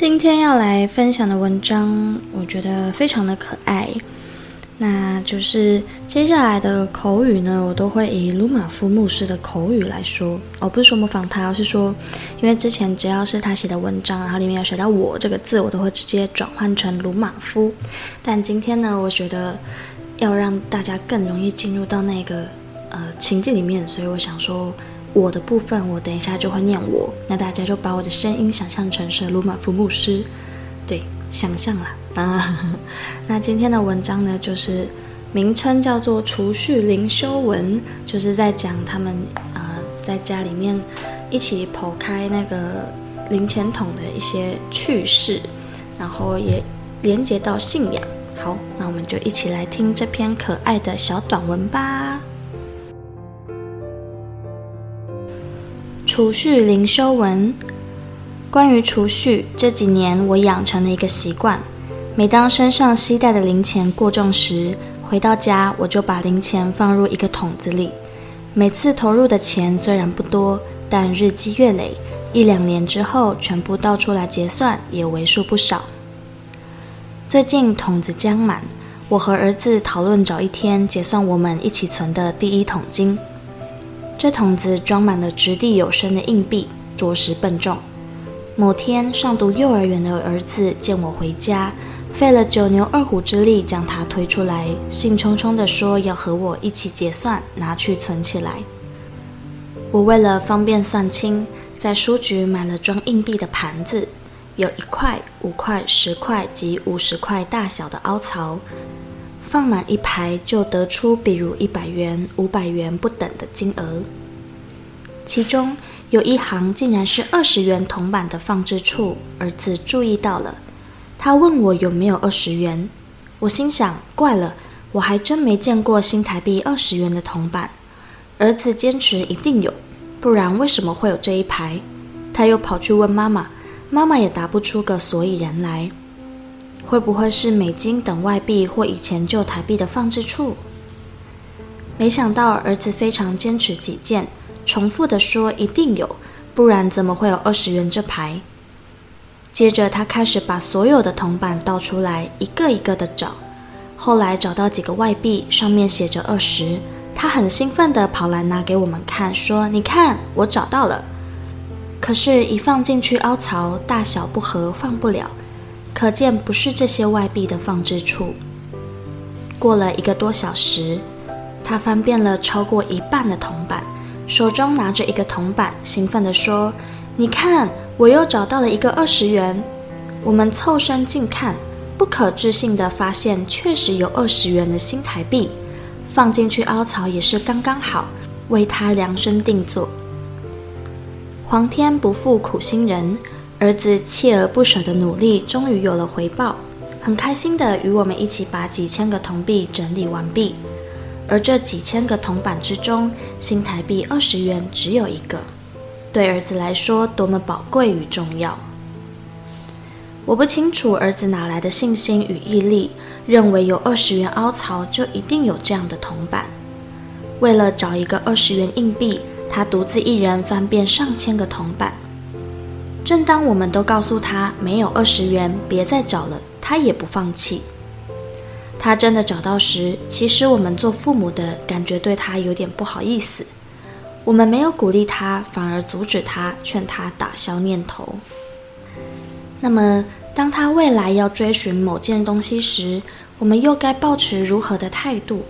今天要来分享的文章，我觉得非常的可爱。那就是接下来的口语呢，我都会以鲁马夫牧师的口语来说。哦，不是说模仿他，而是说，因为之前只要是他写的文章，然后里面有写到“我”这个字，我都会直接转换成鲁马夫。但今天呢，我觉得要让大家更容易进入到那个呃情境里面，所以我想说。我的部分，我等一下就会念我，那大家就把我的声音想象成是鲁玛夫牧师，对，想象啦啊。那今天的文章呢，就是名称叫做储蓄灵修文，就是在讲他们呃在家里面一起剖开那个零钱桶的一些趣事，然后也连接到信仰。好，那我们就一起来听这篇可爱的小短文吧。储蓄灵修文，关于储蓄，这几年我养成了一个习惯：每当身上携带的零钱过重时，回到家我就把零钱放入一个桶子里。每次投入的钱虽然不多，但日积月累，一两年之后全部倒出来结算，也为数不少。最近桶子将满，我和儿子讨论找一天结算我们一起存的第一桶金。这桶子装满了掷地有声的硬币，着实笨重。某天，上读幼儿园的儿子见我回家，费了九牛二虎之力将它推出来，兴冲冲地说要和我一起结算，拿去存起来。我为了方便算清，在书局买了装硬币的盘子，有一块、五块、十块及五十块大小的凹槽。放满一排，就得出比如一百元、五百元不等金额。其中有一行竟然是二十元铜板的放置处，儿子注意到了，他问我有没有二十元。我心想，怪了，我还真没见过新台币二十元的铜板。儿子坚持一定有，不然为什么会有这一排？他又跑去问妈妈，妈妈也答不出个所以然来。会不会是美金等外币或以前旧台币的放置处？没想到儿子非常坚持己见，重复地说一定有，不然怎么会有二十元这牌？接着他开始把所有的铜板倒出来，一个一个的找。后来找到几个外币，上面写着二十，他很兴奋地跑来拿给我们看，说：“你看，我找到了。”可是，一放进去凹槽，大小不合，放不了。可见不是这些外币的放置处。过了一个多小时，他翻遍了超过一半的铜板，手中拿着一个铜板，兴奋地说：“你看，我又找到了一个二十元。”我们凑身近看，不可置信地发现，确实有二十元的新台币，放进去凹槽也是刚刚好，为他量身定做。皇天不负苦心人。儿子锲而不舍的努力终于有了回报，很开心地与我们一起把几千个铜币整理完毕。而这几千个铜板之中，新台币二十元只有一个，对儿子来说多么宝贵与重要。我不清楚儿子哪来的信心与毅力，认为有二十元凹槽就一定有这样的铜板。为了找一个二十元硬币，他独自一人翻遍上千个铜板。正当我们都告诉他没有二十元，别再找了，他也不放弃。他真的找到时，其实我们做父母的感觉对他有点不好意思。我们没有鼓励他，反而阻止他，劝他打消念头。那么，当他未来要追寻某件东西时，我们又该保持如何的态度？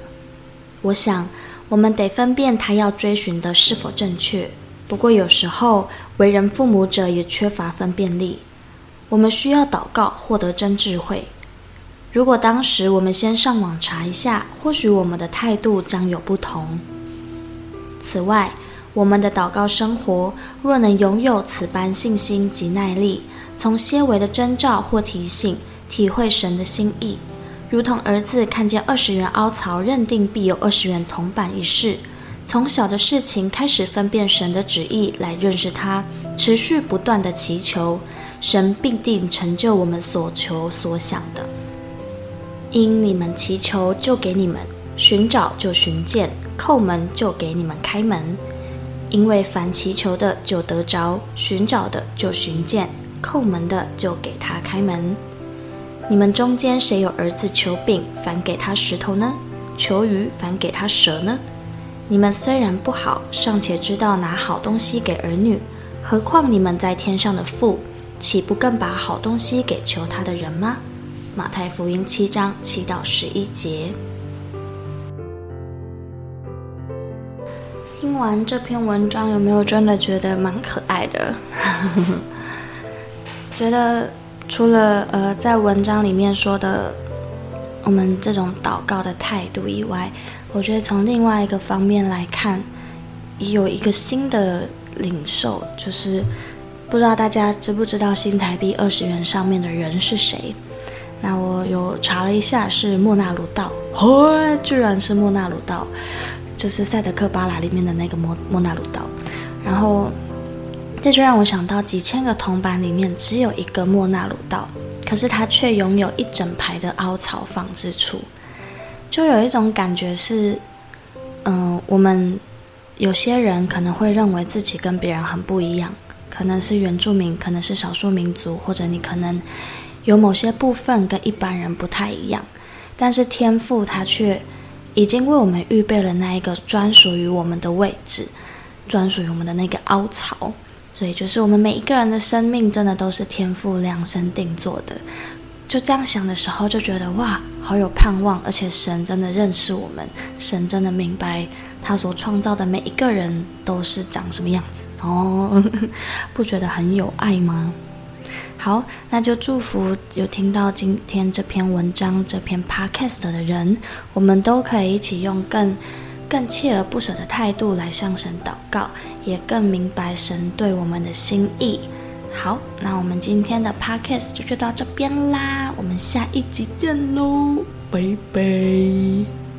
我想，我们得分辨他要追寻的是否正确。不过，有时候为人父母者也缺乏分辨力。我们需要祷告，获得真智慧。如果当时我们先上网查一下，或许我们的态度将有不同。此外，我们的祷告生活若能拥有此般信心及耐力，从些微的征兆或提醒，体会神的心意，如同儿子看见二十元凹槽，认定必有二十元铜板一事，从小的事情开始分辨神的旨意，来认识他，持续不断的祈求，神必定成就我们所求所想的。因你们祈求，就给你们；寻找，就寻见；叩门，就给你们开门。因为凡祈求的，就得着；寻找的，就寻见；叩门的，就给他开门。你们中间谁有儿子求饼，反给他石头呢？求鱼，反给他蛇呢？你们虽然不好，尚且知道拿好东西给儿女，何况你们在天上的父，岂不更把好东西给求他的人吗？马太福音七章七到十一节。听完这篇文章，有没有真的觉得蛮可爱的？觉得除了呃，在文章里面说的我们这种祷告的态度以外，我觉得从另外一个方面来看，也有一个新的领受，就是不知道大家知不知道新台币二十元上面的人是谁？那我有查了一下，是莫纳鲁道，嘿，居然是莫纳鲁道，就是赛德克巴莱里面的那个莫莫纳鲁道。然后这就让我想到，几千个铜板里面只有一个莫纳鲁道，可是它却拥有一整排的凹槽放置处，就有一种感觉是，嗯、呃，我们有些人可能会认为自己跟别人很不一样，可能是原住民，可能是少数民族，或者你可能。有某些部分跟一般人不太一样，但是天赋他却已经为我们预备了那一个专属于我们的位置，专属于我们的那个凹槽。所以，就是我们每一个人的生命，真的都是天赋量身定做的。就这样想的时候，就觉得哇，好有盼望！而且神真的认识我们，神真的明白他所创造的每一个人都是长什么样子哦，不觉得很有爱吗？好，那就祝福有听到今天这篇文章、这篇 podcast 的人，我们都可以一起用更、更锲而不舍的态度来向神祷告，也更明白神对我们的心意。好，那我们今天的 podcast 就就到这边啦，我们下一集见喽，拜拜。